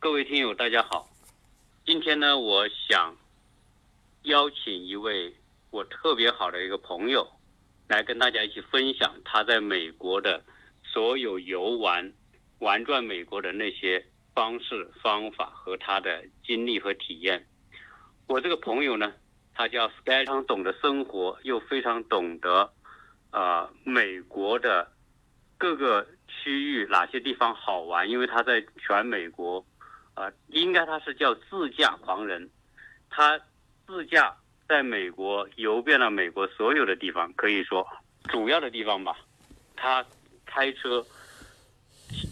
各位听友，大家好。今天呢，我想邀请一位我特别好的一个朋友，来跟大家一起分享他在美国的所有游玩、玩转美国的那些方式方法和他的经历和体验。我这个朋友呢，他叫 Sky，非常懂得生活，又非常懂得啊美国的各个区域哪些地方好玩，因为他在全美国。啊，应该他是叫自驾狂人，他自驾在美国游遍了美国所有的地方，可以说主要的地方吧。他开车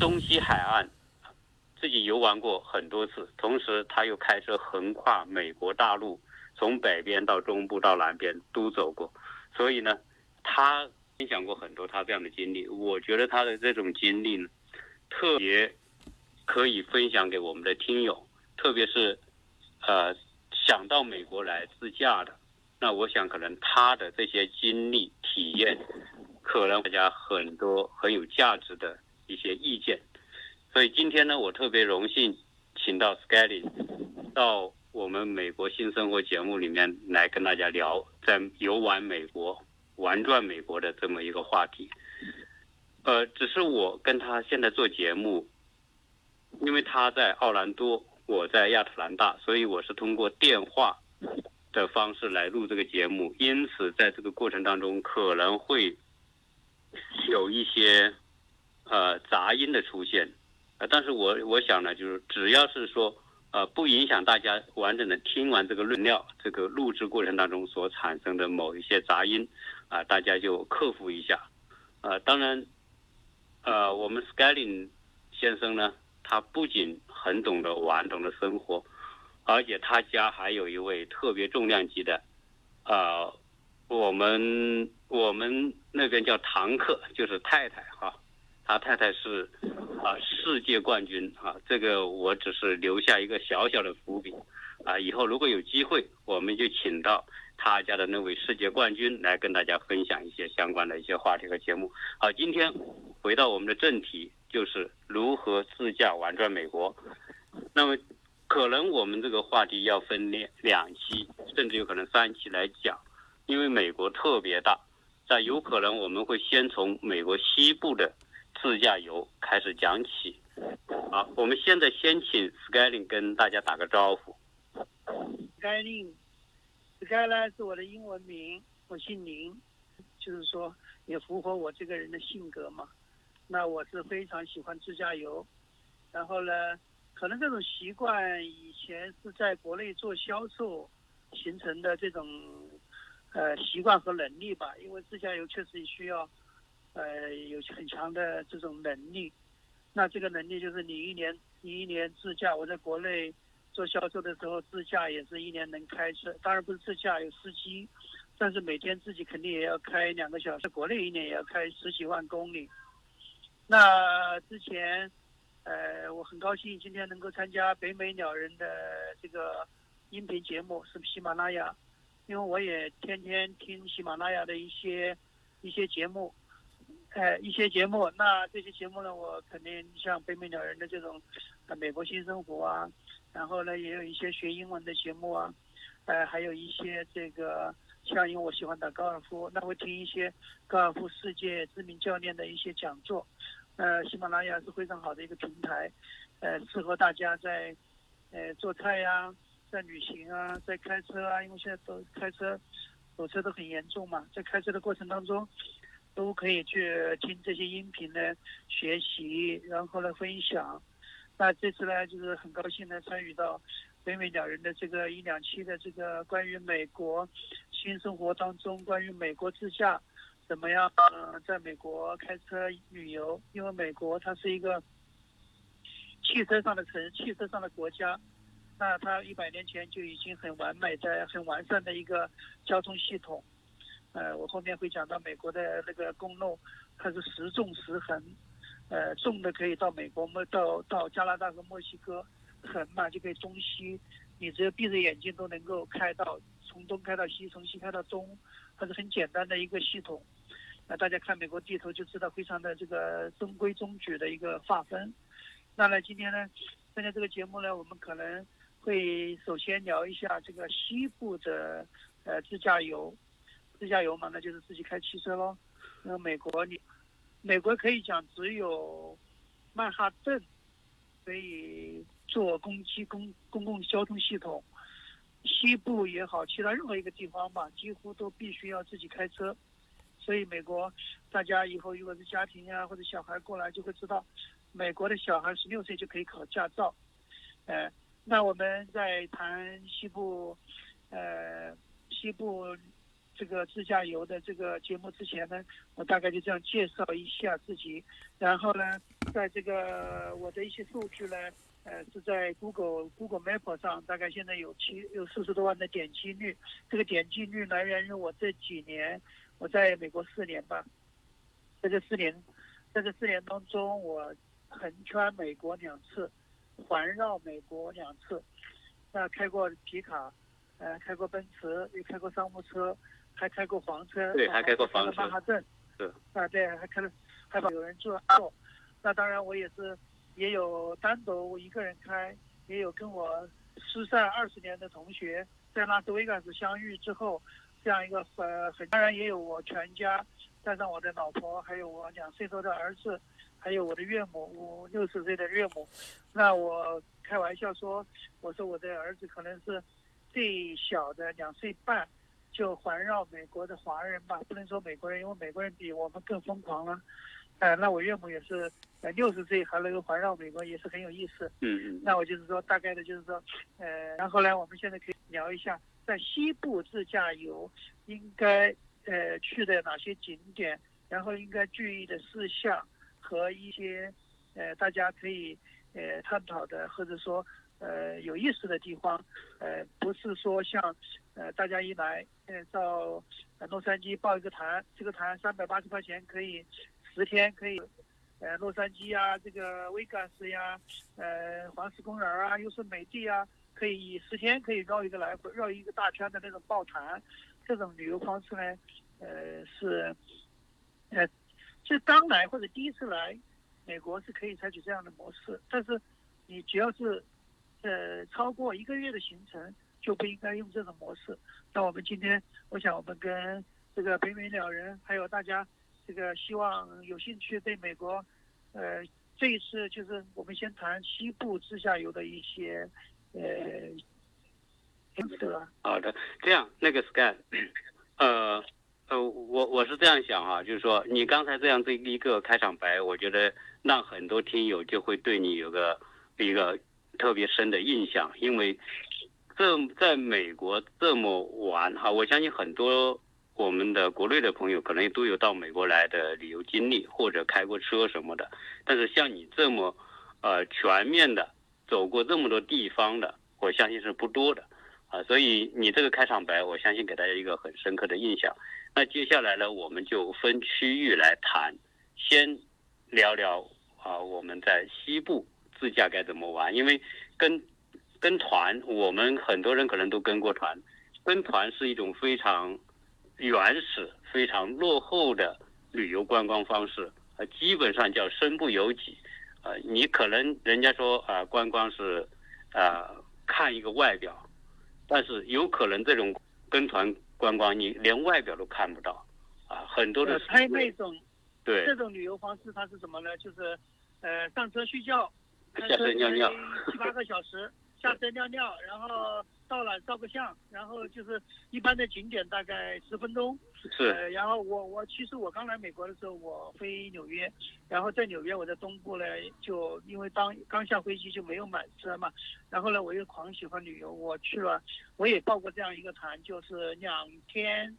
东西海岸自己游玩过很多次，同时他又开车横跨美国大陆，从北边到中部到南边都走过。所以呢，他分享过很多他这样的经历。我觉得他的这种经历呢，特别。可以分享给我们的听友，特别是，呃，想到美国来自驾的，那我想可能他的这些经历体验，可能大家很多很有价值的一些意见。所以今天呢，我特别荣幸请到 s k y l y 到我们美国新生活节目里面来跟大家聊在游玩美国、玩转美国的这么一个话题。呃，只是我跟他现在做节目。因为他在奥兰多，我在亚特兰大，所以我是通过电话的方式来录这个节目。因此，在这个过程当中可能会有一些呃杂音的出现，呃，但是我我想呢，就是只要是说呃不影响大家完整的听完这个论料，这个录制过程当中所产生的某一些杂音啊，大家就克服一下。呃，当然，呃，我们 Scaling 先生呢。他不仅很懂得玩，懂得生活，而且他家还有一位特别重量级的，呃，我们我们那边叫堂客，就是太太哈，他太太是啊世界冠军啊，这个我只是留下一个小小的伏笔，啊，以后如果有机会，我们就请到他家的那位世界冠军来跟大家分享一些相关的一些话题和节目。好，今天回到我们的正题。就是如何自驾玩转美国，那么可能我们这个话题要分两两期，甚至有可能三期来讲，因为美国特别大，但有可能我们会先从美国西部的自驾游开始讲起。好，我们现在先请 Skyling 跟大家打个招呼 skylin。Skyling，Sky 呢是我的英文名，我姓林，就是说也符合我这个人的性格嘛。那我是非常喜欢自驾游，然后呢，可能这种习惯以前是在国内做销售形成的这种呃习惯和能力吧，因为自驾游确实需要呃有很强的这种能力。那这个能力就是你一年你一年自驾，我在国内做销售的时候自驾也是一年能开车，当然不是自驾有司机，但是每天自己肯定也要开两个小时，国内一年也要开十几万公里。那之前，呃，我很高兴今天能够参加北美鸟人的这个音频节目，是喜马拉雅，因为我也天天听喜马拉雅的一些一些节目，呃，一些节目。那这些节目呢，我肯定像北美鸟人的这种，呃，美国新生活啊，然后呢，也有一些学英文的节目啊，呃，还有一些这个。像因为我喜欢打高尔夫，那会听一些高尔夫世界知名教练的一些讲座。呃，喜马拉雅是非常好的一个平台，呃，适合大家在呃做菜呀，在旅行啊，在开车啊，因为现在都开车堵车都很严重嘛，在开车的过程当中，都可以去听这些音频呢，学习，然后呢分享。那这次呢，就是很高兴呢参与到。北美两人的这个一两期的这个关于美国新生活当中，关于美国自驾怎么样？嗯，在美国开车旅游，因为美国它是一个汽车上的城，汽车上的国家。那它一百年前就已经很完美的、很完善的一个交通系统。呃，我后面会讲到美国的那个公路，它是时重时横，呃，重的可以到美国，到到加拿大和墨西哥。很慢就可以中西，你只要闭着眼睛都能够开到，从东开到西，从西开到东，它是很简单的一个系统。那大家看美国地图就知道，非常的这个中规中矩的一个划分。那呢，今天呢，参加这个节目呢，我们可能会首先聊一下这个西部的呃自驾游，自驾游嘛，那就是自己开汽车喽。那美国你，美国可以讲只有曼哈顿可以做公机公公共交通系统，西部也好，其他任何一个地方吧，几乎都必须要自己开车。所以美国，大家以后如果是家庭呀或者小孩过来，就会知道，美国的小孩十六岁就可以考驾照。呃，那我们在谈西部，呃，西部这个自驾游的这个节目之前呢，我大概就这样介绍一下自己。然后呢，在这个我的一些数据呢，呃，是在 Google Google Map 上，大概现在有七有四十多万的点击率。这个点击率来源于我这几年。我在美国四年吧，在这四年，在这四年当中，我横穿美国两次，环绕美国两次，那开过皮卡，呃，开过奔驰，也开过商务车，还开过房车，对，还开过房车，曼哈顿，是，啊，对，还开了，还有人坐，那当然我也是，也有单独一个人开，也有跟我失散二十年的同学在拉斯维加斯相遇之后。这样一个呃，很当然也有我全家，带上我的老婆，还有我两岁多的儿子，还有我的岳母，我六十岁的岳母。那我开玩笑说，我说我的儿子可能是最小的两岁半，就环绕美国的华人吧，不能说美国人，因为美国人比我们更疯狂了。呃，那我岳母也是呃六十岁还能够环绕美国，也是很有意思。嗯嗯。那我就是说，大概的就是说，呃，然后呢，我们现在可以聊一下。在西部自驾游应该呃去的哪些景点，然后应该注意的事项和一些呃大家可以呃探讨的或者说呃有意思的地方，呃不是说像呃大家一来呃到呃洛杉矶报一个团，这个团三百八十块钱可以十天可以呃洛杉矶啊这个威加斯呀呃黄石公园啊又是美地啊。可以十天可以绕一个来回，绕一个大圈的那种报团，这种旅游方式呢，呃是，呃，就刚来或者第一次来美国是可以采取这样的模式，但是你只要是呃超过一个月的行程，就不应该用这种模式。那我们今天，我想我们跟这个北美鸟人，还有大家这个希望有兴趣对美国，呃，这一次就是我们先谈西部自驾游的一些。呃，好的，这样那个 Sky，呃呃，我我是这样想哈，就是说你刚才这样这一个开场白，我觉得让很多听友就会对你有个一个特别深的印象，因为这在美国这么玩哈，我相信很多我们的国内的朋友可能都有到美国来的旅游经历或者开过车什么的，但是像你这么呃全面的。走过这么多地方的，我相信是不多的，啊，所以你这个开场白，我相信给大家一个很深刻的印象。那接下来呢，我们就分区域来谈，先聊聊啊，我们在西部自驾该怎么玩？因为跟跟团，我们很多人可能都跟过团，跟团是一种非常原始、非常落后的旅游观光方式，啊，基本上叫身不由己。呃，你可能人家说啊，观光是，呃，看一个外表，但是有可能这种跟团观光，你连外表都看不到，啊，很多的。拍那种，对，这种旅游方式它是什么呢？就是，呃，上车睡觉，下车尿尿，七八个小时，下车尿尿，然后。到了照个相，然后就是一般的景点大概十分钟。是。呃，然后我我其实我刚来美国的时候，我飞纽约，然后在纽约我在东部呢，就因为当刚下飞机就没有买车嘛，然后呢我又狂喜欢旅游，我去了，我也报过这样一个团，就是两天，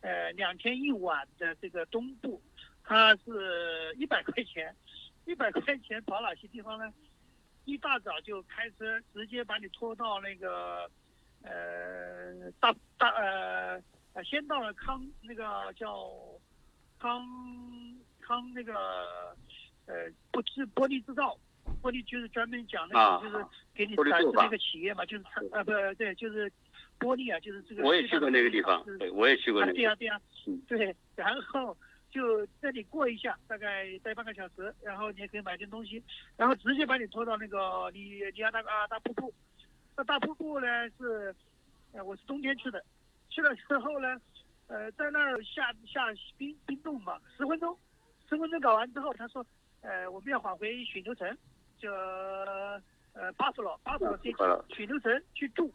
呃两天一晚的这个东部，它是一百块钱，一百块钱跑哪些地方呢？一大早就开车直接把你拖到那个。呃，大大呃呃，先到了康那个叫康康那个呃不是玻璃制造，玻璃就是专门讲那个就是给你展示那个企业嘛，就是呃不对，就是玻璃啊，就是这个。我也去过那个地方，对，我也去过那个。对呀对呀，对，然后就这里过一下，大概待半个小时，然后你也可以买点东西，然后直接把你拖到那个里里亚那个啊大瀑布。那大瀑布呢是，呃，我是冬天去的，去了之后呢，呃，在那儿下下冰冰冻嘛，十分钟，十分钟搞完之后，他说，呃，我们要返回雪牛城，就呃巴夫罗巴夫罗这雪牛城去住，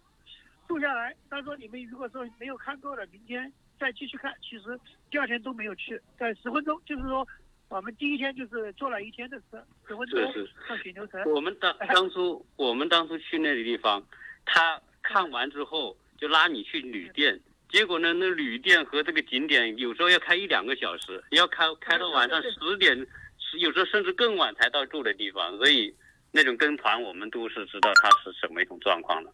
住下来。他说你们如果说没有看够的，明天再继续看。其实第二天都没有去，在十分钟，就是说我们第一天就是坐了一天的车，十分钟上雪牛城。我们当 当初我们当初去那个地方，他看完之后就拉你去旅店，结果呢，那旅店和这个景点有时候要开一两个小时，要开开到晚上十点，有时候甚至更晚才到住的地方，所以。那种跟团，我们都是知道它是什么一种状况的。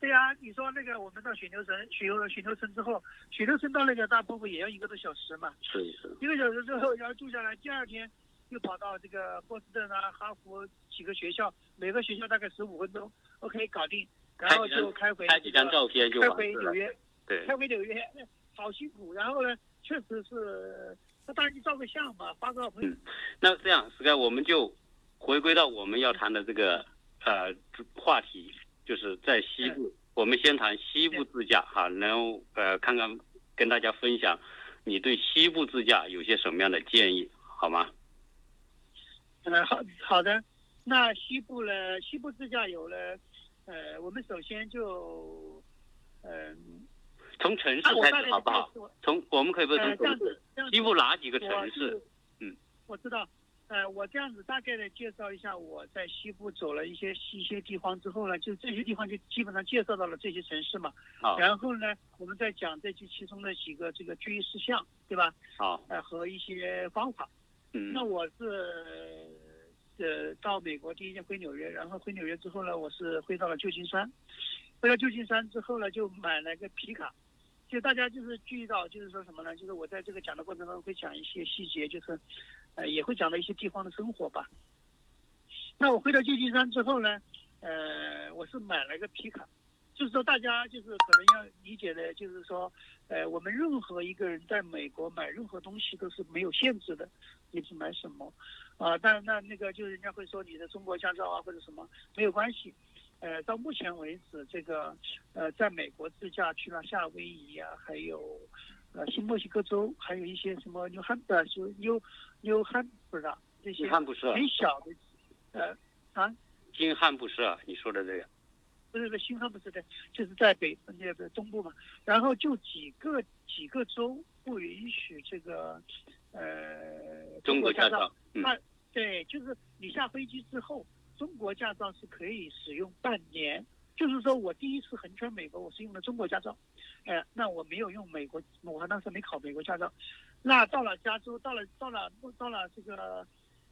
对呀，你说那个我们到雪牛城，雪牛雪牛城之后，雪牛城到那个大瀑布也要一个多小时嘛。是是。一个小时之后要住下来，第二天又跑到这个波士顿啊、哈佛几个学校，每个学校大概十五分钟，OK 搞定，然后就开回。拍几张照片就开回纽约。对。开回纽约，好辛苦。然后呢，确实是，那当然就照个相嘛，发个朋友。那这样，Sky，我们就。回归到我们要谈的这个呃话题，就是在西部，我们先谈西部自驾哈，然后呃看看跟大家分享你对西部自驾有些什么样的建议，好吗？嗯好好的，那西部呢？西部自驾游呢？呃，我们首先就嗯，从城市开始好不好？从我们可以不从城市，西部哪几个城市？嗯，我知道。呃，我这样子大概的介绍一下，我在西部走了一些一些地方之后呢，就这些地方就基本上介绍到了这些城市嘛。好。然后呢，我们再讲这些其中的几个这个注意事项，对吧？好。呃，和一些方法。嗯。那我是呃到美国第一天回纽约，然后回纽约之后呢，我是回到了旧金山。回到旧金山之后呢，就买了个皮卡。就大家就是注意到，就是说什么呢？就是我在这个讲的过程中会讲一些细节，就是。呃，也会讲到一些地方的生活吧。那我回到旧金山之后呢，呃，我是买了个皮卡，就是说大家就是可能要理解的，就是说，呃，我们任何一个人在美国买任何东西都是没有限制的，你是买什么，啊，但那那个就是人家会说你的中国驾照啊或者什么没有关系，呃，到目前为止，这个呃，在美国自驾去了夏威夷啊，还有。呃，新墨西哥州还有一些什么纽汉呃，就纽纽汉不知道这些很小的，呃啊，金汉不是啊，你说的这个，不是不是新汉布什的，就是在北那个东部嘛。然后就几个几个州不允许这个呃中国驾照，那对，就是你下飞机之后，中国驾照是可以使用半年。就是说我第一次横穿美国，我是用的中国驾照。呃，那我没有用美国，我当时没考美国驾照。那到了加州，到了到了到了这个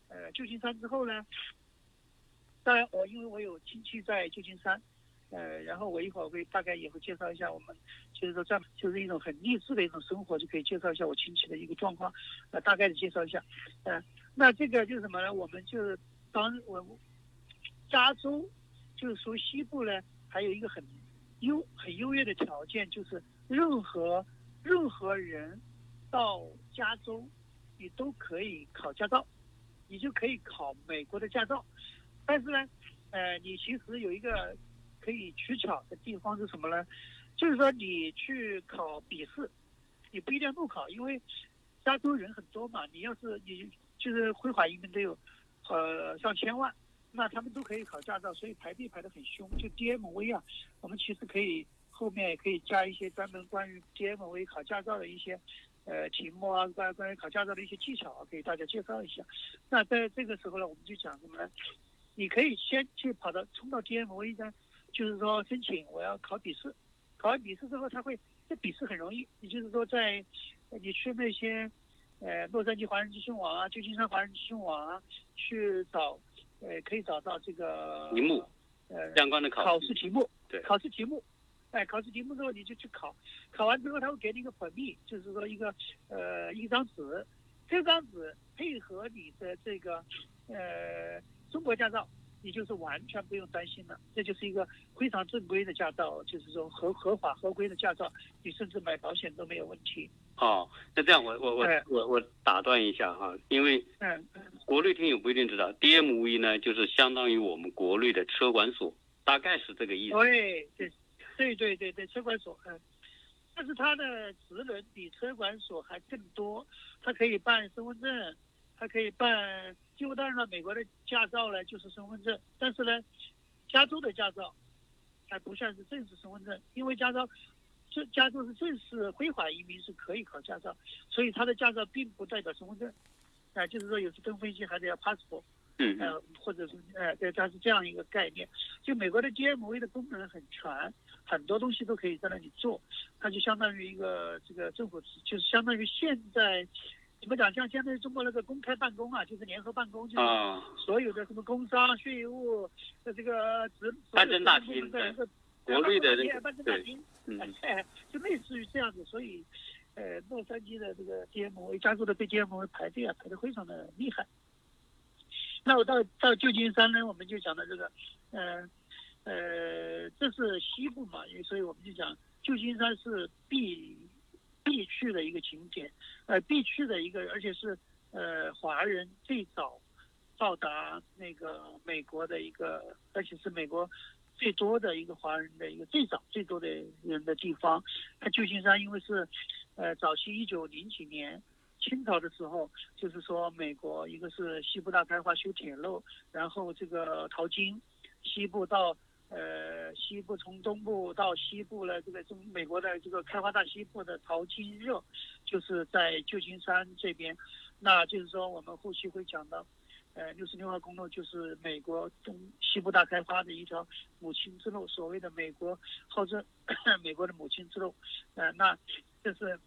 呃旧金山之后呢，当然我因为我有亲戚在旧金山，呃，然后我一会儿会大概也会介绍一下我们，就是说这样就是一种很励志的一种生活，就可以介绍一下我亲戚的一个状况，呃，大概的介绍一下。呃，那这个就是什么呢？我们就是当我加州就是说西部呢，还有一个很。优很优越的条件就是，任何任何人到加州，你都可以考驾照，你就可以考美国的驾照。但是呢，呃，你其实有一个可以取巧的地方是什么呢？就是说你去考笔试，你不一定要路考，因为加州人很多嘛。你要是你就是辉华移民都有呃上千万。那他们都可以考驾照，所以排队排得很凶。就 DMV 啊，我们其实可以后面也可以加一些专门关于 DMV 考驾照的一些呃题目啊，关关于考驾照的一些技巧啊，给大家介绍一下。那在这个时候呢，我们就讲什么呢？你可以先去跑到冲到 DMV 呢，就是说申请我要考笔试。考完笔试之后，他会这笔试很容易，也就是说在你去那些呃洛杉矶华人资讯网啊、旧金山华人资讯网啊去找。呃，可以找到这个题目，呃，相关的考试题目，对，考试题目，哎，考试题目之后你就去考，考完之后他会给你一个本币，就是说一个呃一张纸，这张纸配合你的这个呃中国驾照，你就是完全不用担心了。这就是一个非常正规的驾照，就是说合合法合规的驾照，你甚至买保险都没有问题。哦，那这样我我我我我打断一下哈，因为嗯国内听友不一定知道，DMV 呢就是相当于我们国内的车管所，大概是这个意思。对对对对对对，车管所嗯。但是它的职能比车管所还更多，它可以办身份证，它可以办，就当然了，美国的驾照呢就是身份证，但是呢，加州的驾照还不算是正式身份证，因为加州，这加州是正式非法移民是可以考驾照，所以他的驾照并不代表身份证，啊，就是说有时登飞机还得要 passport。嗯，呃，或者是，呃，对，它是这样一个概念。就美国的 DMV 的功能很全，很多东西都可以在那里做，它就相当于一个这个政府，就是相当于现在怎么讲，像相当于中国那个公开办公啊，就是联合办公，就是所有的什么工商、税务的这个职办证大厅，国内的办证大厅，嗯，就类似于这样子。所以，呃，洛杉矶的这个 DMV，加州的对 DMV 排队啊，排的非常的厉害。那我到到旧金山呢，我们就讲到这个，呃，呃，这是西部嘛，因所以我们就讲旧金山是必必去的一个景点，呃，必去的一个，而且是呃华人最早到达那个美国的一个，而且是美国最多的一个华人的一个最早最多的人的地方。它旧金山因为是呃早期一九零几年。清朝的时候，就是说美国一个是西部大开发修铁路，然后这个淘金，西部到呃西部从东部到西部呢，这个中美国的这个开发大西部的淘金热，就是在旧金山这边，那就是说我们后期会讲到，呃六十六号公路就是美国东西部大开发的一条母亲之路，所谓的美国号称 美国的母亲之路，呃那这是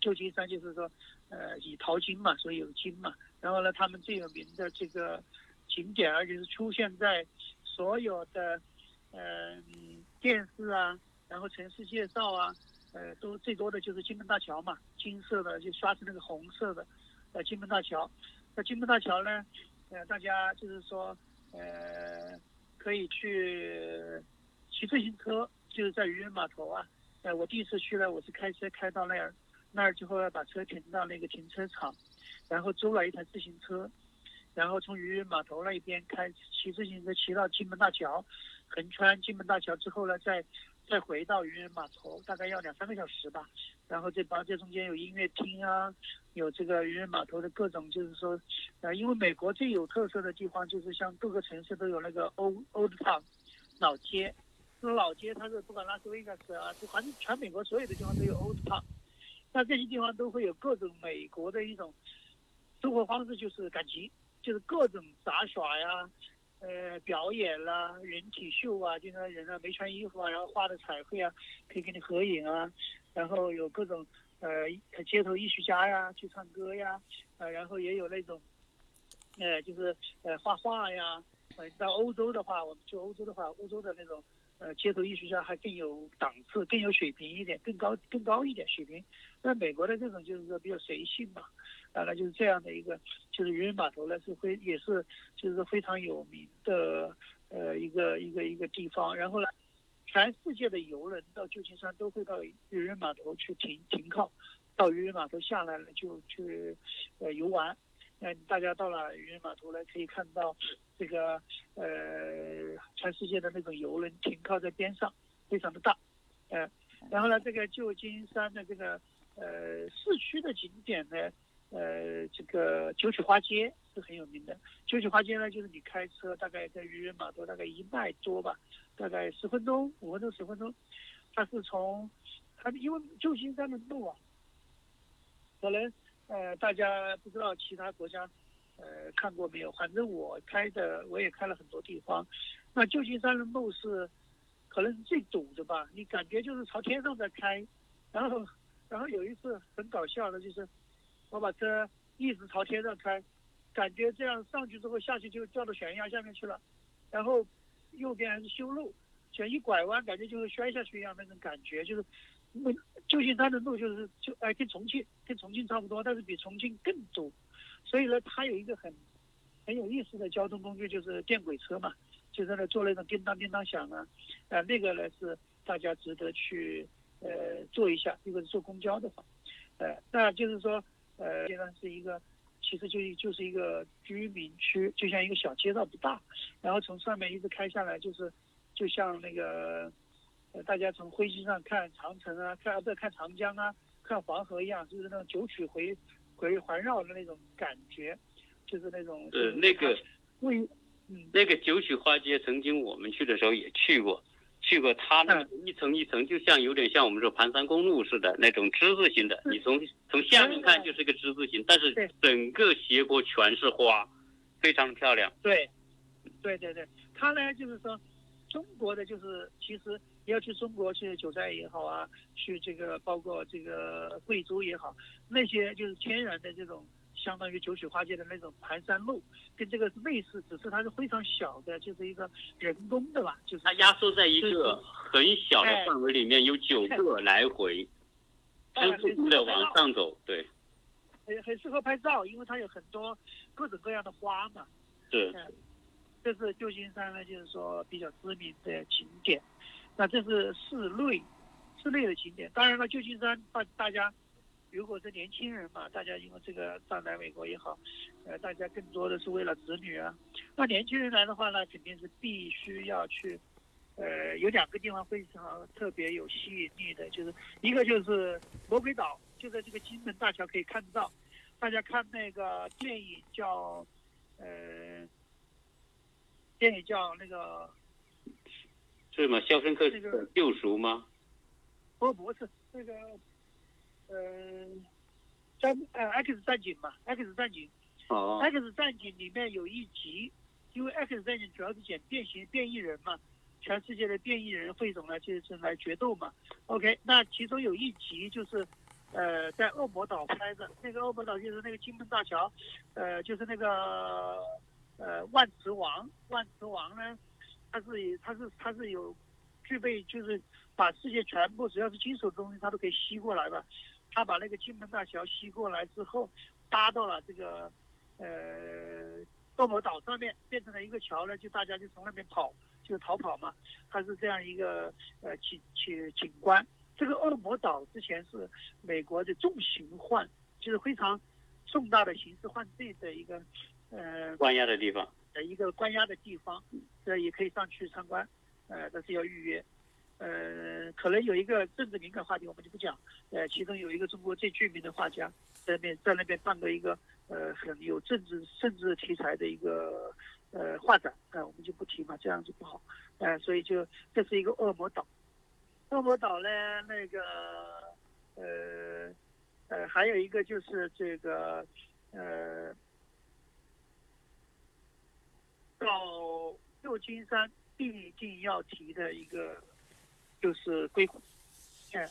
旧金山就是说。呃，以淘金嘛，所以有金嘛。然后呢，他们最有名的这个景点，而且是出现在所有的呃电视啊，然后城市介绍啊，呃，都最多的就是金门大桥嘛，金色的就刷成那个红色的，呃，金门大桥。那金门大桥呢，呃，大家就是说，呃，可以去骑自行车，就是在渔人码头啊。呃，我第一次去呢，我是开车开到那儿。那儿之后要把车停到那个停车场，然后租了一台自行车，然后从渔人码头那一边开骑自行车骑到金门大桥，横穿金门大桥之后呢，再再回到渔人码头，大概要两三个小时吧。然后这帮这中间有音乐厅啊，有这个渔人码头的各种，就是说，呃，因为美国最有特色的地方就是像各个城市都有那个 Old Old Town 老街，那老街它是不管拉斯维加斯啊，就反正全美国所有的地方都有 Old Town。那这些地方都会有各种美国的一种生活方式，就是赶集，就是各种杂耍呀，呃，表演啦，人体秀啊，就说人啊没穿衣服啊，然后画的彩绘啊，可以跟你合影啊，然后有各种呃街头艺术家呀去唱歌呀，呃，然后也有那种，呃，就是呃画画呀，呃，到欧洲的话，我们去欧洲的话，欧洲的那种。呃，街头艺术家还更有档次，更有水平一点，更高更高一点水平。那美国的这种就是说比较随性嘛，大概就是这样的一个，就是渔人码头呢是非也是就是非常有名的呃一个一个一个地方。然后呢，全世界的游人到旧金山都会到渔人码头去停停靠，到渔人码头下来了就去呃游玩。那大家到了渔人码头呢，可以看到这个呃全世界的那种游轮停靠在边上，非常的大，呃，然后呢，这个旧金山的这个呃市区的景点呢，呃，这个九曲花街是很有名的。九曲花街呢，就是你开车大概在渔人码头大概一迈多吧，大概十分钟、五分钟、十分钟，它是从它因为旧金山的路啊，可能。呃，大家不知道其他国家，呃，看过没有？反正我开的，我也开了很多地方。那旧金山的路是，可能是最堵的吧？你感觉就是朝天上在开，然后，然后有一次很搞笑的，就是我把车一直朝天上开，感觉这样上去之后下去就掉到悬崖下面去了，然后右边还是修路，想一拐弯，感觉就是摔下去一样那种感觉，就是。那旧金山的路就是就哎跟重庆跟重庆差不多，但是比重庆更堵，所以呢，它有一个很很有意思的交通工具就是电轨车嘛，就在那做那种叮当叮当响啊，啊，那个呢是大家值得去呃坐一下。如果是坐公交的话，呃，那就是说呃，阶段是一个其实就就是一个居民区，就像一个小街道不大，然后从上面一直开下来，就是就像那个呃大家从飞机上看长城啊，看不看长江啊，看黄河一样，就是那种九曲回回环绕的那种感觉。就是那种呃那个位，嗯，那个九曲花街，曾经我们去的时候也去过，去过它那一层一层，就像有点像我们说盘山公路似的那种之字形的。你从从下面看就是个之字形，但是整个斜坡全是花，非常漂亮。对，对对对，它呢就是说，中国的就是其实要去中国去九寨也好啊，去这个包括这个贵州也好，那些就是天然的这种。相当于九曲花街的那种盘山路，跟这个是类似，只是它是非常小的，就是一个人工的吧，就是它压缩在一个很小的范围里面，有九个来回，很不停的往上走，对，很很适合拍照，因为它有很多各种各样的花嘛。对，这是旧金山呢，就是说比较知名的景点。那这是室内室内的景点，当然了，旧金山大大家。如果是年轻人嘛，大家因为这个上来美国也好，呃，大家更多的是为了子女啊。那年轻人来的话呢，肯定是必须要去，呃，有两个地方非常特别有吸引力的，就是一个就是魔鬼岛，就在这个金门大桥可以看到。大家看那个电影叫，呃，电影叫那个，是吗？肖申克的救赎吗？不，不是那个。嗯，战呃 X 战警嘛，X 战警，哦，X 战警里面有一集，因为 X 战警主要是讲变形变异人嘛，全世界的变异人汇总了就是来决斗嘛。OK，那其中有一集就是，呃，在恶魔岛拍的，那个恶魔岛就是那个金门大桥，呃，就是那个呃万磁王，万磁王呢，他是他是他是有具备就是把世界全部只要是金属的东西他都可以吸过来的。他把那个金门大桥吸过来之后，搭到了这个呃恶魔岛上面，变成了一个桥呢，就大家就从那边跑，就逃跑嘛。它是这样一个呃景景景观。这个恶魔岛之前是美国的重刑犯，就是非常重大的刑事犯罪的一个呃关押的地方，呃一个关押的地方，这也可以上去参观，呃，但是要预约。呃，可能有一个政治敏感话题，我们就不讲。呃，其中有一个中国最著名的画家，在那边在那边办过一个呃很有政治政治题材的一个呃画展，呃，我们就不提嘛，这样子不好。呃，所以就这是一个恶魔岛。恶魔岛呢，那个呃呃，还有一个就是这个呃，到旧金山必定要提的一个。就是硅谷，嗯，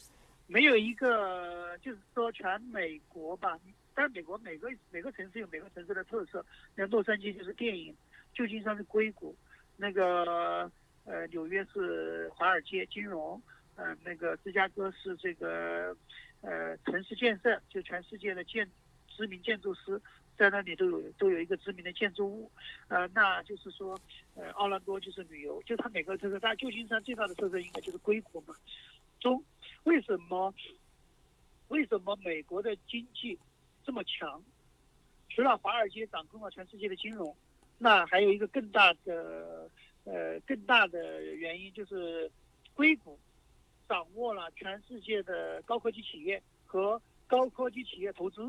没有一个，就是说全美国吧，但美国每个每个城市有每个城市的特色。那洛杉矶就是电影，旧金山是硅谷，那个呃纽约是华尔街金融，呃那个芝加哥是这个呃城市建设，就全世界的建知名建筑师。在那里都有都有一个知名的建筑物，呃，那就是说，呃，奥兰多就是旅游，就它每个特色。但旧金山最大的特色应该就是硅谷嘛。中为什么为什么美国的经济这么强？除了华尔街掌控了全世界的金融，那还有一个更大的呃更大的原因就是硅谷掌握了全世界的高科技企业和高科技企业投资。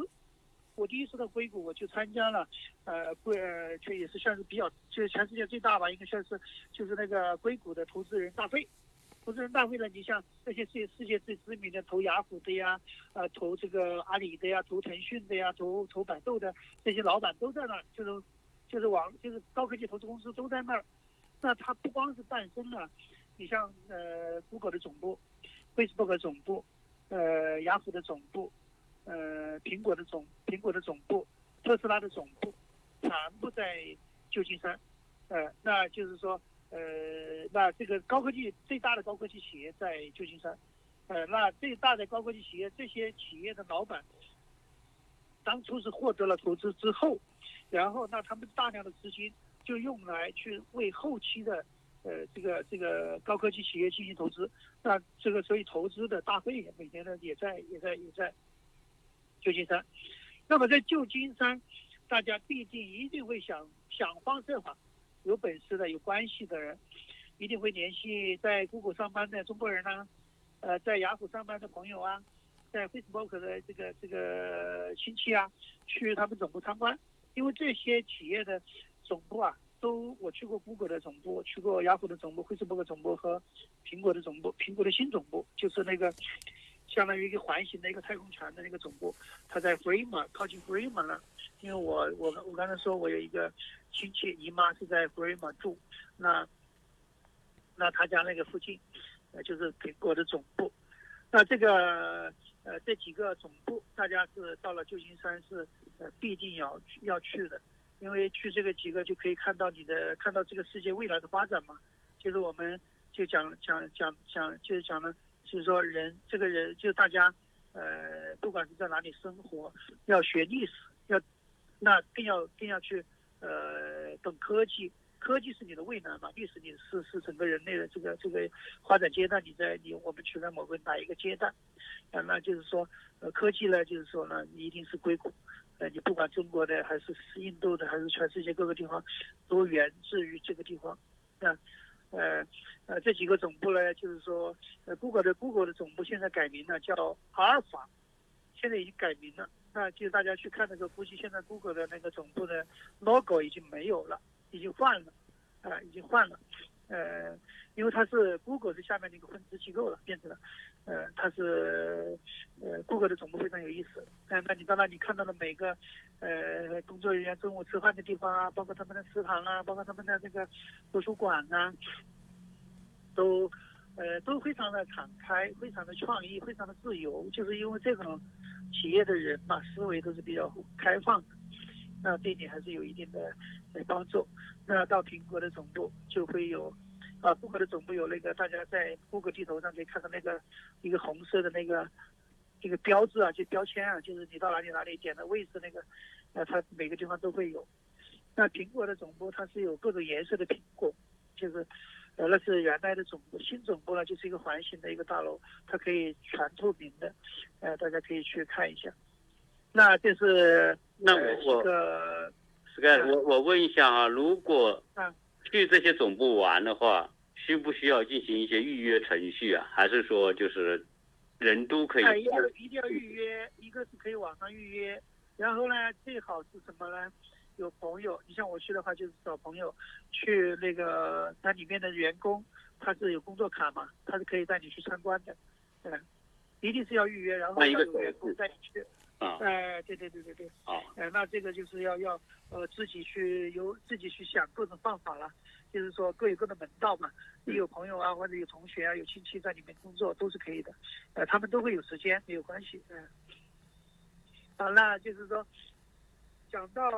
我第一次到硅谷，我去参加了，呃，硅，这也是算是比较，就是全世界最大吧，应该算是，就是那个硅谷的投资人大会。投资人大会呢，你像那些世世界最知名的投雅虎的呀，呃，投这个阿里的呀，投腾讯的呀，投投百度的这些老板都在那儿，就是，就是网，就是高科技投资公司都在那儿。那它不光是诞生了，你像呃，Google 的总部，Facebook 的总部，呃，雅虎的总部。呃，苹果的总苹果的总部，特斯拉的总部，全部在旧金山。呃，那就是说，呃，那这个高科技最大的高科技企业在旧金山。呃，那最大的高科技企业，这些企业的老板，当初是获得了投资之后，然后那他们大量的资金就用来去为后期的呃这个这个高科技企业进行投资，那这个所以投资的大会每年呢也在也在也在旧金山，那么在旧金山，大家必定一定会想想方设法，有本事的有关系的人，一定会联系在 Google 上班的中国人呐、呃，在雅虎上班的朋友啊，在 Facebook 的这个这个亲戚啊，去他们总部参观，因为这些企业的总部啊，都我去过 Google 的总部，去过雅虎的总部、Facebook 总部和苹果的总部，苹果的新总部就是那个相当于一个环形的一个太空船的那个总部，它在 f r e m a 靠近 Fremont 了。因为我我我刚才说我有一个亲戚姨妈是在 f r e m a 住，那那他家那个附近，呃，就是苹果的总部。那这个呃这几个总部，大家是到了旧金山是呃必定要要去的，因为去这个几个就可以看到你的看到这个世界未来的发展嘛。就是我们就讲讲讲讲就是讲了，就是说人这个人就大家呃不管是在哪里生活，要学历史，要那更要更要去呃懂科技。科技是你的未来嘛，历史你是是整个人类的这个这个发展阶段，你在你我们处在某个哪一个阶段，啊，那就是说，呃，科技呢，就是说呢，你一定是硅谷，呃，你不管中国的还是印度的，还是全世界各个地方，都源自于这个地方，啊，呃呃，这几个总部呢，就是说，呃，Google 的 Google 的总部现在改名了，叫阿尔法，现在已经改名了，那就大家去看那个，估计现在 Google 的那个总部的 logo 已经没有了。已经换了，啊，已经换了，呃，因为它是 Google 是下面的一个分支机构了，变成了，呃，它是，呃，Google 的总部非常有意思，呃，那你到那里看到的每个，呃，工作人员中午吃饭的地方啊，包括他们的食堂啊，包括他们的这个图书馆啊，都，呃，都非常的敞开，非常的创意，非常的自由，就是因为这种企业的人嘛，思维都是比较开放的，那对你还是有一定的。帮助，那到苹果的总部就会有，啊，谷歌的总部有那个大家在谷歌地图上可以看到那个一个红色的那个一个标志啊，就标签啊，就是你到哪里哪里点的位置那个，呃，它每个地方都会有。那苹果的总部它是有各种颜色的苹果，就是呃那是原来的总部，新总部呢就是一个环形的一个大楼，它可以全透明的，呃，大家可以去看一下。那这是那我我。我我问一下啊，如果去这些总部玩的话，需不需要进行一些预约程序啊？还是说就是人都可以？一定一定要预约，一个是可以网上预约，然后呢，最好是什么呢？有朋友，你像我去的话，就是找朋友去那个它里面的员工，他是有工作卡嘛，他是可以带你去参观的，嗯，一定是要预约，然后有员工带你去。啊，哎，对对对对对，啊，哎，那这个就是要要呃自己去由自己去想各种办法了，就是说各有各的门道嘛。你有朋友啊，或者有同学啊，有亲戚在里面工作都是可以的，呃，他们都会有时间，没有关系，嗯。啊，那就是说，讲到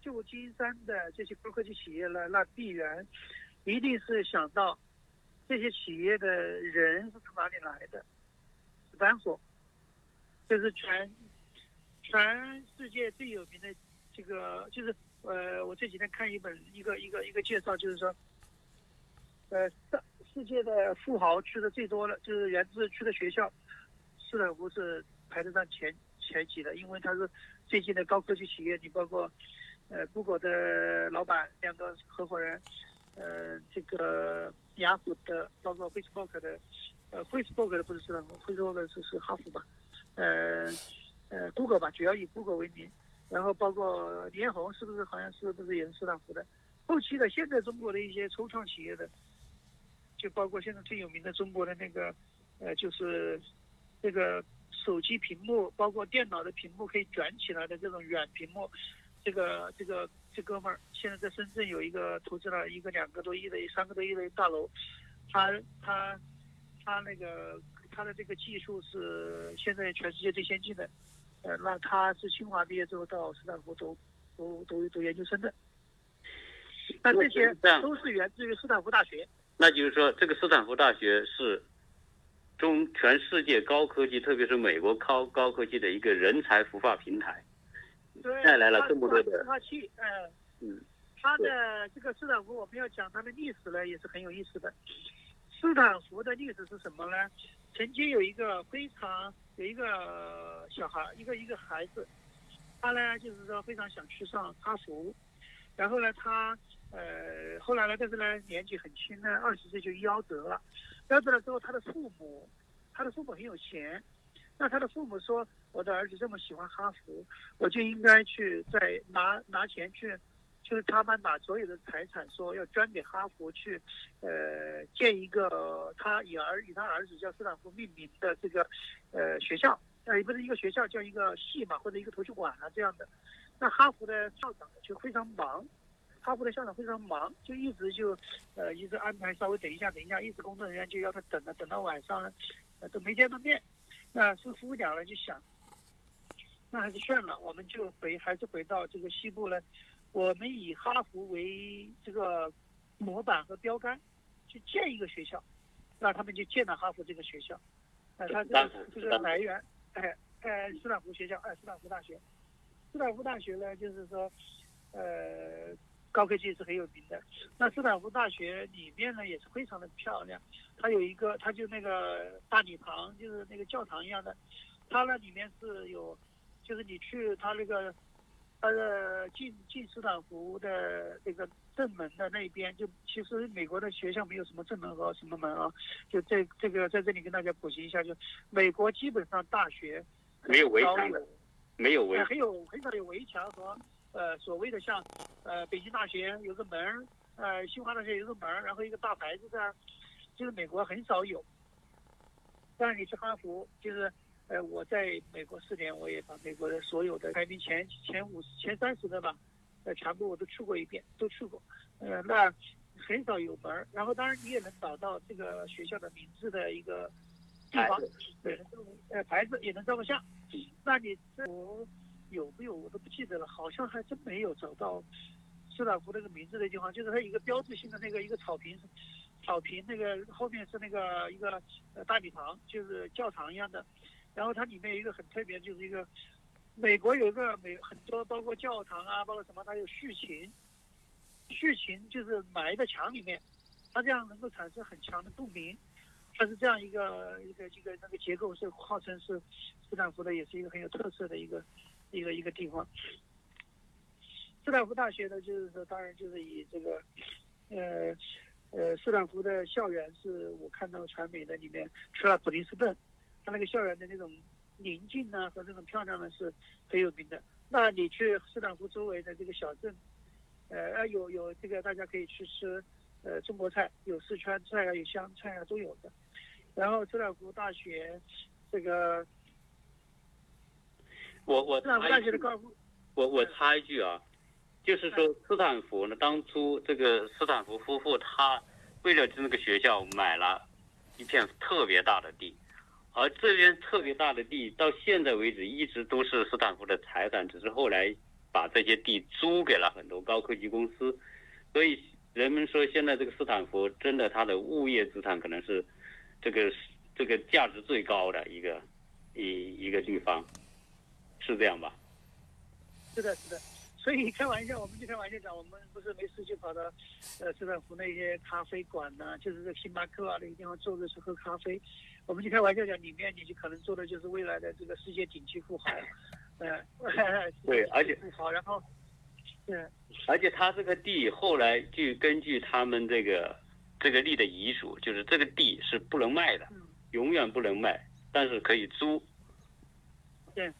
旧金山的这些高科技企业呢，那必然一定是想到这些企业的人是从哪里来的，斯坦福，就是全。全世界最有名的这个就是呃，我这几天看一本一个一个一个介绍，就是说，呃，世世界的富豪去的最多的，就是源自去的学校，斯坦福是排得上前前几的，因为它是最近的高科技企业，你包括呃，Google 的老板两个合伙人，呃，这个雅虎的，包括 Facebook 的，呃，Facebook 的不是斯坦福，Facebook 是是哈佛吧，呃。呃，Google 吧，主要以 Google 为名，然后包括联虹，是不是好像是不是也是斯坦福的？后期的现在中国的一些初创企业的，就包括现在最有名的中国的那个，呃，就是这个手机屏幕，包括电脑的屏幕可以卷起来的这种软屏幕，这个这个这哥们儿现在在深圳有一个投资了一个两个多亿的、三个多亿的大楼，他他他那个他的这个技术是现在全世界最先进的。呃，那他是清华毕业之后到斯坦福读读读读研究生的，那这些都是源自于斯坦福大学。那就是说，这个斯坦福大学是中全世界高科技，特别是美国高高科技的一个人才孵化平台。对，带来了这么多的孵化器，哎，嗯，它的这个斯坦福，我们要讲它的历史呢，也是很有意思的。斯坦福的历史是什么呢？曾经有一个非常有一个小孩，一个一个孩子，他呢就是说非常想去上哈佛，然后呢他呃后来呢，但是呢年纪很轻呢，二十岁就夭折了。夭折了之后，他的父母，他的父母很有钱，那他的父母说，我的儿子这么喜欢哈佛，我就应该去再拿拿钱去。就是他们把所有的财产说要捐给哈佛去，呃，建一个他以儿以他儿子叫斯坦福命名的这个，呃，学校，呃，也不是一个学校，叫一个系嘛，或者一个图书馆啊这样的。那哈佛的校长就非常忙，哈佛的校长非常忙，就一直就，呃，一直安排稍微等一下，等一下，一直工作人员就要他等了，等到晚上，呃，都没见到面。那是夫妇俩呢就想，那还是算了，我们就回还是回到这个西部呢。我们以哈佛为这个模板和标杆，去建一个学校，那他们就建了哈佛这个学校。呃，它这个这个来源，哎，哎，斯坦福学校，哎，斯坦福大学。斯坦福大学呢，就是说，呃，高科技是很有名的。那斯坦福大学里面呢，也是非常的漂亮。它有一个，它就那个大礼堂，就是那个教堂一样的。它那里面是有，就是你去它那个。它的进进斯坦福的那个正门的那边，就其实美国的学校没有什么正门和什么门啊，就这这个在这里跟大家普及一下，就美国基本上大学没有围墙的，没有围，很有很少有围墙和呃所谓的像呃北京大学有个门，呃清华大学有个门，然后一个大牌子的，就是美国很少有。但是你去哈佛就是。呃，我在美国四年，我也把美国的所有的排名前前五前三十的吧，呃，全部我都去过一遍，都去过。呃，那很少有门儿。然后，当然你也能找到这个学校的名字的一个地方，对，呃，牌子也能照个相。那你我有没有我都不记得了，好像还真没有找到斯坦福那个名字的地方，就是它一个标志性的那个一个草坪，草坪那个后面是那个一个呃大礼堂，就是教堂一样的。然后它里面有一个很特别，就是一个美国有一个美很多包括教堂啊，包括什么，它有序琴，序琴就是埋在墙里面，它这样能够产生很强的共鸣，它是这样一个一个这个那个结构是号称是斯坦福的，也是一个很有特色的一个一个一个地方。斯坦福大学呢，就是说当然就是以这个呃呃斯坦福的校园是我看到传媒的里面，除了普林斯顿。它那个校园的那种宁静呢和那种漂亮呢是很有名的。那你去斯坦福周围的这个小镇，呃，有有这个大家可以去吃，呃，中国菜，有四川菜啊，有湘菜啊，都有的。然后斯坦福大学这个，我我斯坦福大学的高尔夫，我我插一句啊，就是说斯坦福呢，当初这个斯坦福夫妇他为了那个学校买了一片特别大的地。而这边特别大的地，到现在为止一直都是斯坦福的财产，只是后来把这些地租给了很多高科技公司。所以人们说，现在这个斯坦福真的它的物业资产可能是这个这个价值最高的一个一一个地方，是这样吧？是的，是的。所以开玩笑，我们就开玩笑讲，我们不是没事就跑到呃斯坦福那些咖啡馆呢，就是这星巴克啊那些地方坐着去喝咖啡。我们就开玩笑讲，里面你就可能做的就是未来的这个世界顶级富豪，嗯，对，而且富豪，然后，对，而且他这个地后来就根据他们这个这个地的遗嘱，就是这个地是不能卖的，永远不能卖，但是可以租。对，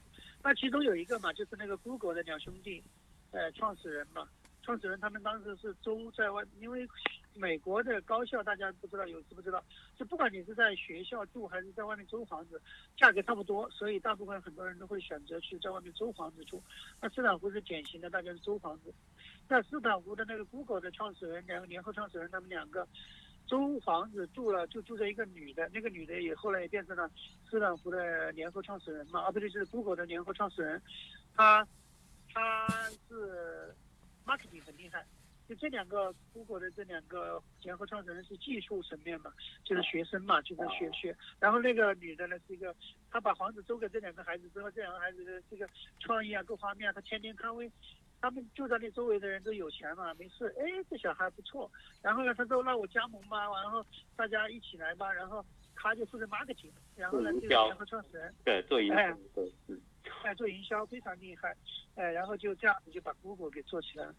那其中有一个嘛，就是那个 Google 的两兄弟，呃，创始人嘛，创始人他们当时是租在外，因为。美国的高校大家不知道有知不知道？就不管你是在学校住还是在外面租房子，价格差不多，所以大部分很多人都会选择去在外面租房子住。那斯坦福是典型的，大家是租房子。那斯坦福的那个 Google 的创始人，两个联合创始人，他们两个租房子住了，就住着一个女的，那个女的也后来也变成了斯坦福的联合创始人嘛，啊不对，是 Google 的联合创始人。她她是 marketing 很厉害。就这两个 Google 的这两个联合创始人是技术层面嘛，就是学生嘛，就是学学。然后那个女的呢是一个，她把房子租给这两个孩子之后，这两个孩子的这个创意啊各方面，她天天看微他们就在那周围的人都有钱嘛，没事，哎，这小孩不错。然后呢，他说那我加盟吧，然后大家一起来吧，然后他就负责 marketing，然后呢这个联合创始人，对，做营销，对，嗯。在做营销非常厉害，呃，然后就这样子就把 Google 给做起来了，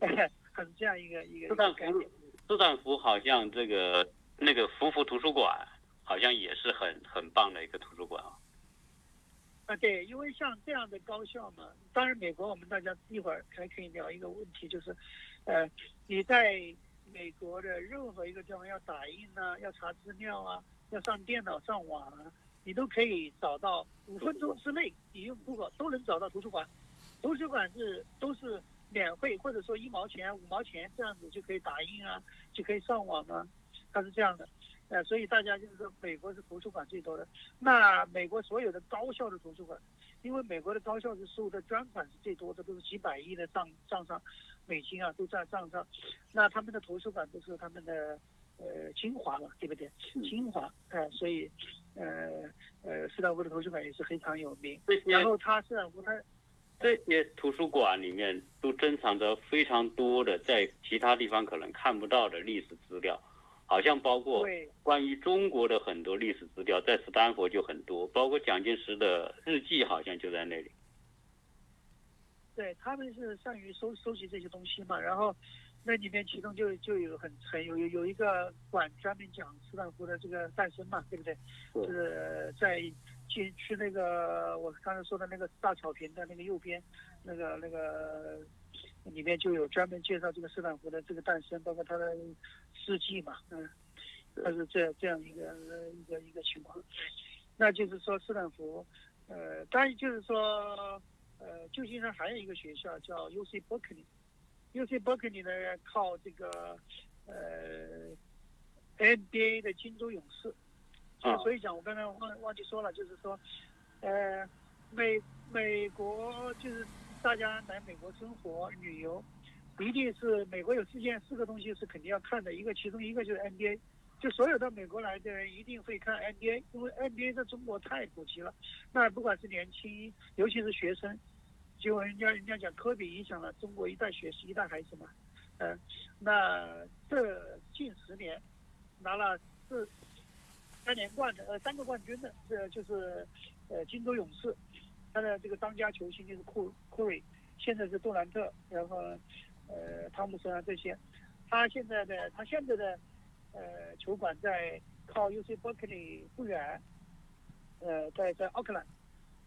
哎，很这样一个一个。斯坦福，斯坦福好像这个那个福福图书馆好像也是很很棒的一个图书馆啊。啊，对，因为像这样的高校嘛，当然美国我们大家一会儿还可以聊一个问题，就是，呃，你在美国的任何一个地方要打印啊，要查资料啊，要上电脑上网啊。你都可以找到五分钟之内，你用 Google 都能找到图书馆。图书馆是都是免费，或者说一毛钱、五毛钱这样子就可以打印啊，就可以上网啊，它是这样的。呃，所以大家就是说，美国是图书馆最多的。那美国所有的高校的图书馆，因为美国的高校是收的捐款是最多的，都是几百亿的账账上美金啊，都在账上。那他们的图书馆都是他们的。呃，清华嘛，对不对？清华，呃，所以，呃呃，斯坦福的图书馆也是非常有名。然后他斯坦福他这些图书馆里面都珍藏着非常多的在其他地方可能看不到的历史资料，好像包括关于中国的很多历史资料，在斯坦福就很多，包括蒋介石的日记好像就在那里。对他们是善于收收集这些东西嘛，然后。那里面其中就就有很很有有有一个馆专门讲斯坦福的这个诞生嘛，对不对？是在去去那个我刚才说的那个大草坪的那个右边，那个那个里面就有专门介绍这个斯坦福的这个诞生，包括它的事迹嘛，嗯，它是这这样一个一个一个情况。那就是说斯坦福，呃，当然就是说，呃，旧金山还有一个学校叫 U C Berkeley。U C Berkeley 呢，靠这个呃 NBA 的金州勇士，就所以讲我刚才忘忘记说了，就是说，呃，美美国就是大家来美国生活旅游，一定是美国有四件四个东西是肯定要看的，一个其中一个就是 NBA，就所有到美国来的人一定会看 NBA，因为 NBA 在中国太普及了，那不管是年轻，尤其是学生。结果人家人家讲科比影响了中国一代学习一代孩子嘛，嗯，那这近十年拿了四三连冠的呃三个冠军的，这就是呃金州勇士，他的这个当家球星就是库库里，现在是杜兰特，然后呃汤姆森啊这些，他现在的他现在的呃球馆在靠 U C Berkeley 不远，呃在在奥克兰。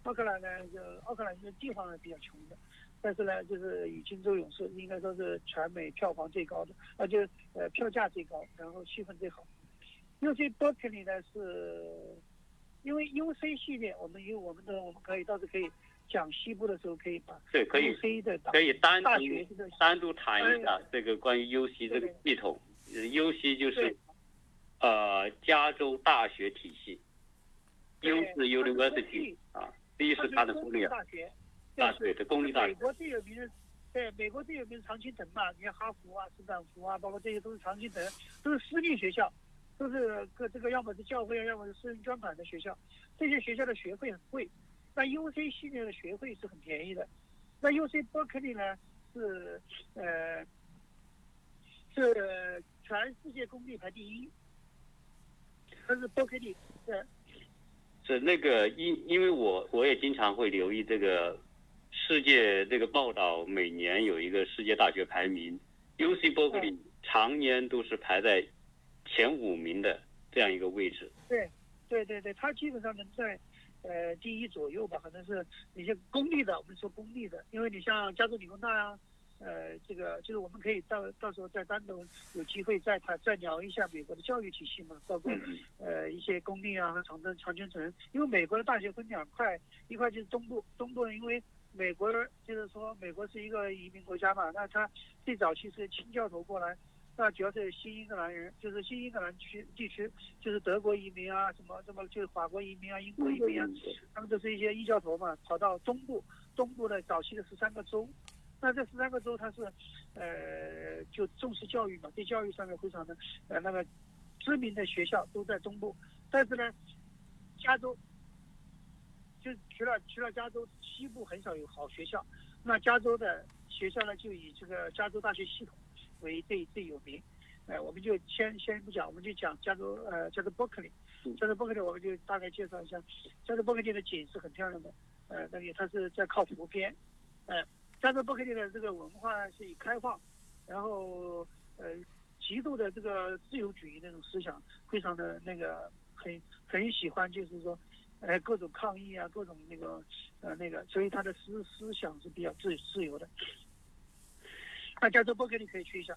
奥克兰呢，就奥克兰这个地方呢比较穷的，但是呢，就是与金州勇士应该说是全美票房最高的，而且呃票价最高，然后气氛最好。U C Berkeley 呢是，因为 U C 系列，我们有我们的我们可以倒是可以讲西部的时候可以把对可以 C 的可以单独单独谈一下这个关于 U C 这个系统，U C 就是呃加州大学体系，U 是 University 啊。第一是它的公立大学，大学的公立大学。美国最有名的，对，美国最有名的常青藤嘛，你看哈佛啊、斯坦福啊，包括这些都是常青藤，都是私立学校，都是个这个要么是教会，要么是私人捐款的学校。这些学校的学费很贵，那 U C 系列的学费是很便宜的。那 U C Berkeley 呢是呃是全世界公立排第一，它是 Berkeley。是那个因因为我我也经常会留意这个世界这个报道，每年有一个世界大学排名，U C Berkeley 常年都是排在前五名的这样一个位置。对，对对对，它基本上能在呃第一左右吧，可能是一些公立的，我们说公立的，因为你像加州理工大啊。呃，这个就是我们可以到到时候再单独有机会再谈再聊一下美国的教育体系嘛，包括呃一些公立啊和长征长青城，因为美国的大学分两块，一块就是东部，东部因为美国就是说美国是一个移民国家嘛，那它最早期是清教徒过来，那主要是新英格兰人，就是新英格兰区地区，就是德国移民啊，什么什么就是法国移民啊，英国移民啊，他们都是一些异教徒嘛，跑到东部，东部的早期的十三个州。那这十三个州它是，呃，就重视教育嘛，对教育上面非常的，呃，那个知名的学校都在东部，但是呢，加州就除了除了加州西部很少有好学校，那加州的学校呢就以这个加州大学系统为最最有名，呃，我们就先先不讲，我们就讲加州呃加州伯克利，加州伯克利我们就大概介绍一下，加州伯克利的景是很漂亮的，呃，那里它是在靠湖边，呃。加州伯克利的这个文化是以开放，然后呃极度的这个自由主义那种思想，非常的那个很很喜欢，就是说，呃各种抗议啊，各种那个呃那个，所以他的思思想是比较自自由的。那加州伯克利可以去一下。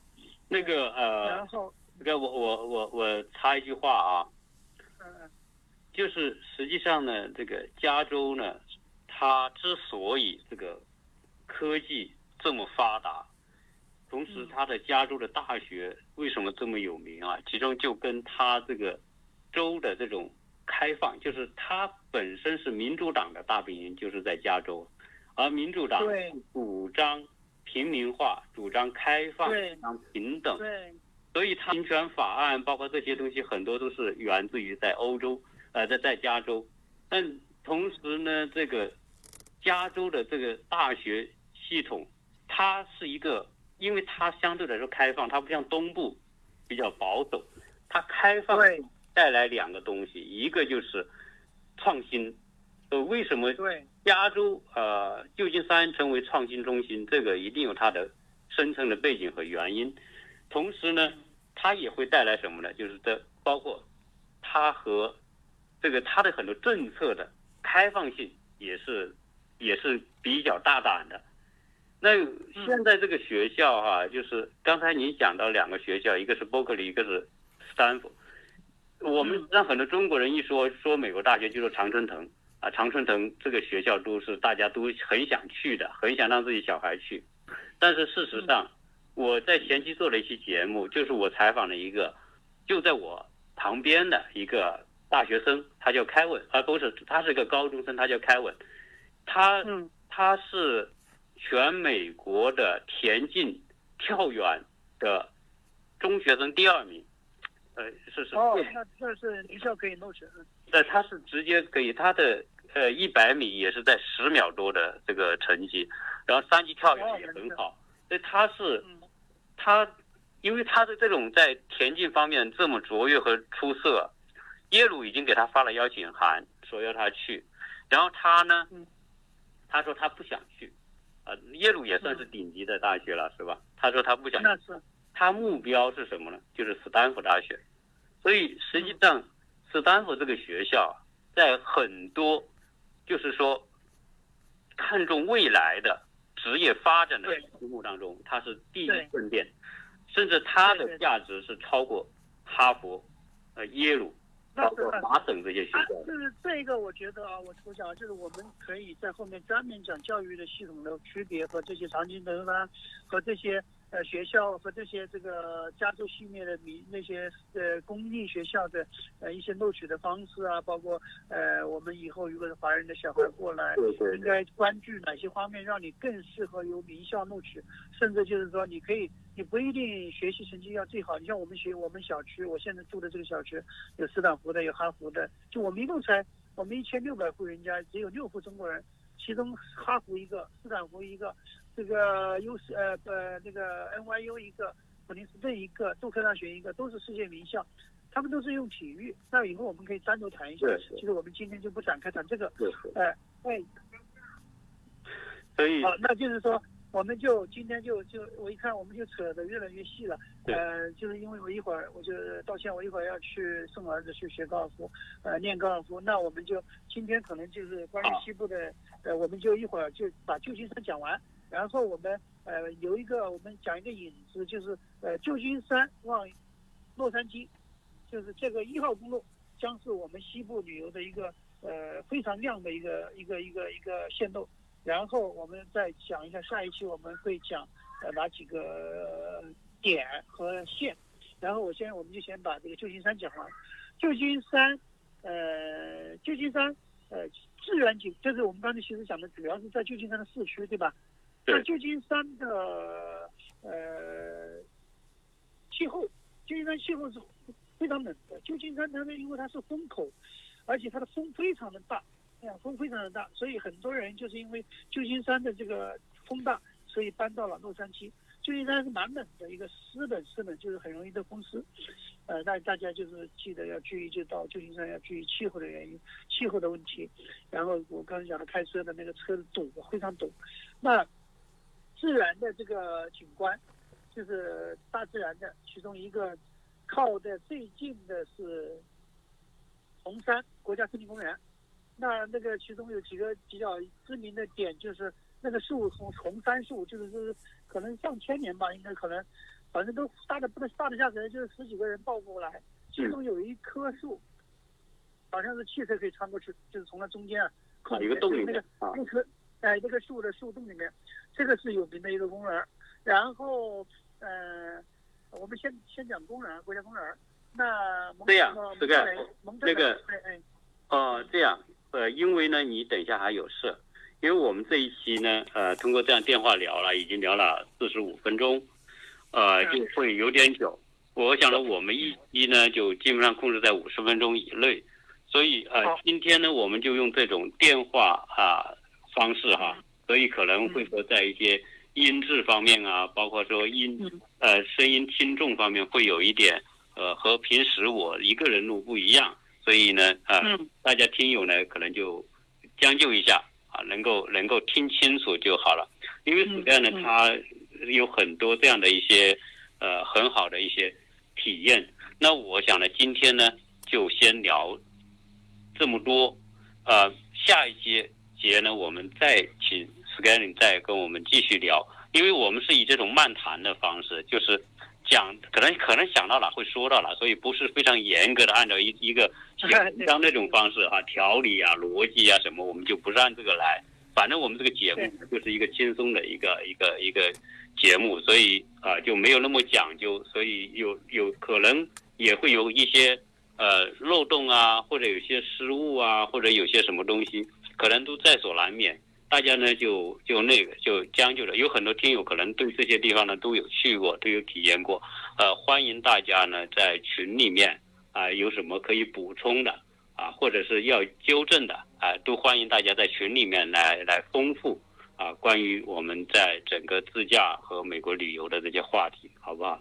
那个呃，然后这个我我我我插一句话啊，嗯，就是实际上呢，这个加州呢，它之所以这个。科技这么发达，同时他的加州的大学为什么这么有名啊？其中就跟他这个州的这种开放，就是他本身是民主党的大本营，就是在加州，而民主党主张平民化，主张开放，主张平等，所以他民权法案包括这些东西很多都是源自于在欧洲，呃，在在加州，但同时呢，这个加州的这个大学。系统，它是一个，因为它相对来说开放，它不像东部比较保守，它开放带来两个东西，一个就是创新。呃，为什么加州呃旧金山成为创新中心？这个一定有它的深层的背景和原因。同时呢，它也会带来什么呢？就是这包括它和这个它的很多政策的开放性也是也是比较大胆的。那现在这个学校哈，就是刚才您讲到两个学校，一个是伯克利，一个是斯坦福。我们让很多中国人一说说美国大学，就说常春藤啊，常春藤这个学校都是大家都很想去的，很想让自己小孩去。但是事实上，我在前期做了一期节目，就是我采访了一个就在我旁边的一个大学生，他叫凯文，啊不是，他是个高中生，他叫凯文，他他是。全美国的田径跳远的中学生第二名，呃，是是哦，那这是学校可以录取。那他是直接可以，他的呃一百米也是在十秒多的这个成绩，然后三级跳远也很好，所以他是他，因为他的这种在田径方面这么卓越和出色，耶鲁已经给他发了邀请函，说要他去，然后他呢，他说他不想去。啊，耶鲁也算是顶级的大学了，是吧？他说他不想，那是他目标是什么呢？就是斯坦福大学。所以实际上，斯坦福这个学校在很多就是说看重未来的职业发展的题目当中，它是第一顺便，甚至它的价值是超过哈佛、呃耶鲁。包括麻省这些学校，就是这一个，我觉得啊，我我讲就是我们可以在后面专门讲教育的系统的区别和这些常青藤啊，和这些呃学校和这些这个加州系列的民那些呃公立学校的呃一些录取的方式啊，包括呃我们以后如果是华人的小孩过来，应该关注哪些方面，让你更适合由名校录取，甚至就是说你可以。你不一定学习成绩要最好，你像我们学我们小区，我现在住的这个小区有斯坦福的，有哈佛的，就我们一共才我们一千六百户人家，只有六户中国人，其中哈佛一个，斯坦福一个，这个 U 呃呃那个 NYU 一个，普林斯顿一个，杜克大学一个，都是世界名校，他们都是用体育，那以后我们可以单独谈一下，其实我们今天就不展开谈这个，哎哎，所以好，那就是说。我们就今天就就我一看我们就扯得越来越细了，呃，就是因为我一会儿我就道歉，我一会儿要去送儿子去学高尔夫，呃，练高尔夫。那我们就今天可能就是关于西部的，呃，我们就一会儿就把旧金山讲完，然后我们呃有一个我们讲一个引子，就是呃旧金山往洛杉矶，就是这个一号公路将是我们西部旅游的一个呃非常亮的一个一个一个一个线路。然后我们再讲一下下一期我们会讲呃哪几个点和线，然后我先我们就先把这个旧金山讲完。旧金山，呃，旧金山，呃，自然景就是我们刚才其实讲的主要是在旧金山的市区，对吧？那旧金山的呃气候，旧金山气候是非常冷的。旧金山它呢，因为它是风口，而且它的风非常的大，哎呀，风非常的大，所以很多人就是因为旧金山的这个风大，所以搬到了洛杉矶。旧金山是蛮冷的一个湿冷湿冷，就是很容易得风湿。呃，那大家就是记得要注意，就到旧金山要注意气候的原因，气候的问题。然后我刚才讲的开车的那个车堵，非常堵。那自然的这个景观，就是大自然的，其中一个靠的最近的是红山国家森林公园。那那个其中有几个比较知名的点，就是那个树红红杉树，就是是。可能上千年吧，应该可能，反正都大的不能大的下来，就是十几个人抱过来。其中有一棵树，好像是汽车可以穿过去，就是从那中间啊，靠一个洞里面那个。那棵哎，那个树的树洞里面，这个是有名的一个公园。然后呃，我们先先讲公园，国家公园。那这样这个那个哎哎哦这样呃，因为呢，你等一下还有事。因为我们这一期呢，呃，通过这样电话聊了，已经聊了四十五分钟，呃，就会有点久。我想呢，我们一期呢就基本上控制在五十分钟以内，所以呃，今天呢，我们就用这种电话啊方式哈，所以可能会说在一些音质方面啊，包括说音呃声音听众方面会有一点呃和平时我一个人录不一样，所以呢，呃，大家听友呢可能就将就一下。啊，能够能够听清楚就好了，因为实际上呢，它有很多这样的一些呃很好的一些体验。那我想呢，今天呢就先聊这么多，呃，下一节节呢我们再请 Scanning 再跟我们继续聊，因为我们是以这种漫谈的方式，就是讲可能可能想到了会说到了，所以不是非常严格的按照一一个。像那种方式哈，条理啊、逻辑啊什么，我们就不是按这个来。反正我们这个节目就是一个轻松的一个一个一个节目，所以啊就没有那么讲究，所以有有可能也会有一些呃漏洞啊，或者有些失误啊，或者有些什么东西，可能都在所难免。大家呢就就那个就将就了。有很多听友可能对这些地方呢都有去过，都有体验过。呃，欢迎大家呢在群里面。啊，有什么可以补充的啊，或者是要纠正的啊，都欢迎大家在群里面来来丰富啊，关于我们在整个自驾和美国旅游的这些话题，好不好？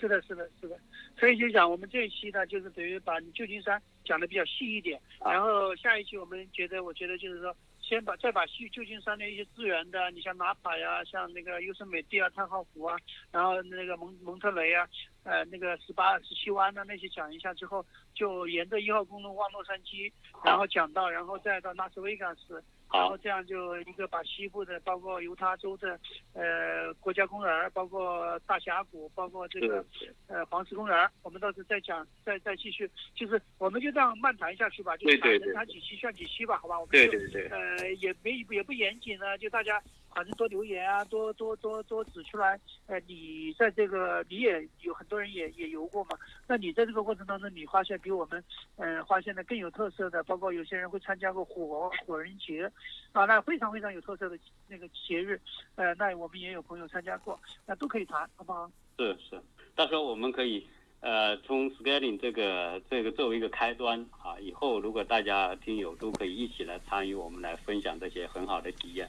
是的，是的，是的。所以就讲我们这一期呢，就是等于把旧金山讲的比较细一点，然后下一期我们觉得，我觉得就是说。先把再把旧旧金山的一些资源的，你像纳帕呀，像那个优胜美地啊、太浩湖啊，然后那个蒙蒙特雷啊，呃，那个十八、十七湾的那些讲一下之后，就沿着一号公路往洛杉矶，然后讲到，然后再到拉斯维加斯。然后这样就一个把西部的，包括犹他州的，呃，国家公园，包括大峡谷，包括这个，呃，黄石公园，我们到时候再讲，再再继续，就是我们就这样漫谈下去吧，就谈谈几期算几期吧，好吧？我们对对对。呃，也没也不严谨呢，就大家。反正多留言啊，多多多多指出来。呃，你在这个你也有很多人也也游过嘛？那你在这个过程当中，你发现比我们，嗯，发现的更有特色的，包括有些人会参加过火火人节，啊，那非常非常有特色的那个节日，呃，那我们也有朋友参加过，那都可以谈，好不好？是是，到时候我们可以，呃，从 scaling 这个这个作为一个开端啊，以后如果大家听友都可以一起来参与，我们来分享这些很好的体验。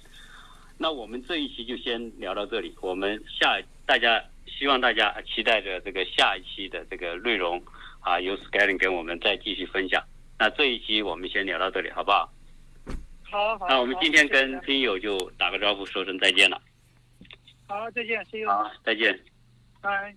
那我们这一期就先聊到这里，我们下大家希望大家期待着这个下一期的这个内容啊，由 Scaling 跟我们再继续分享。那这一期我们先聊到这里，好不好？好，好。那我们今天跟听友就打个招呼，说声再见了。好，再见，See you。好，再见。拜。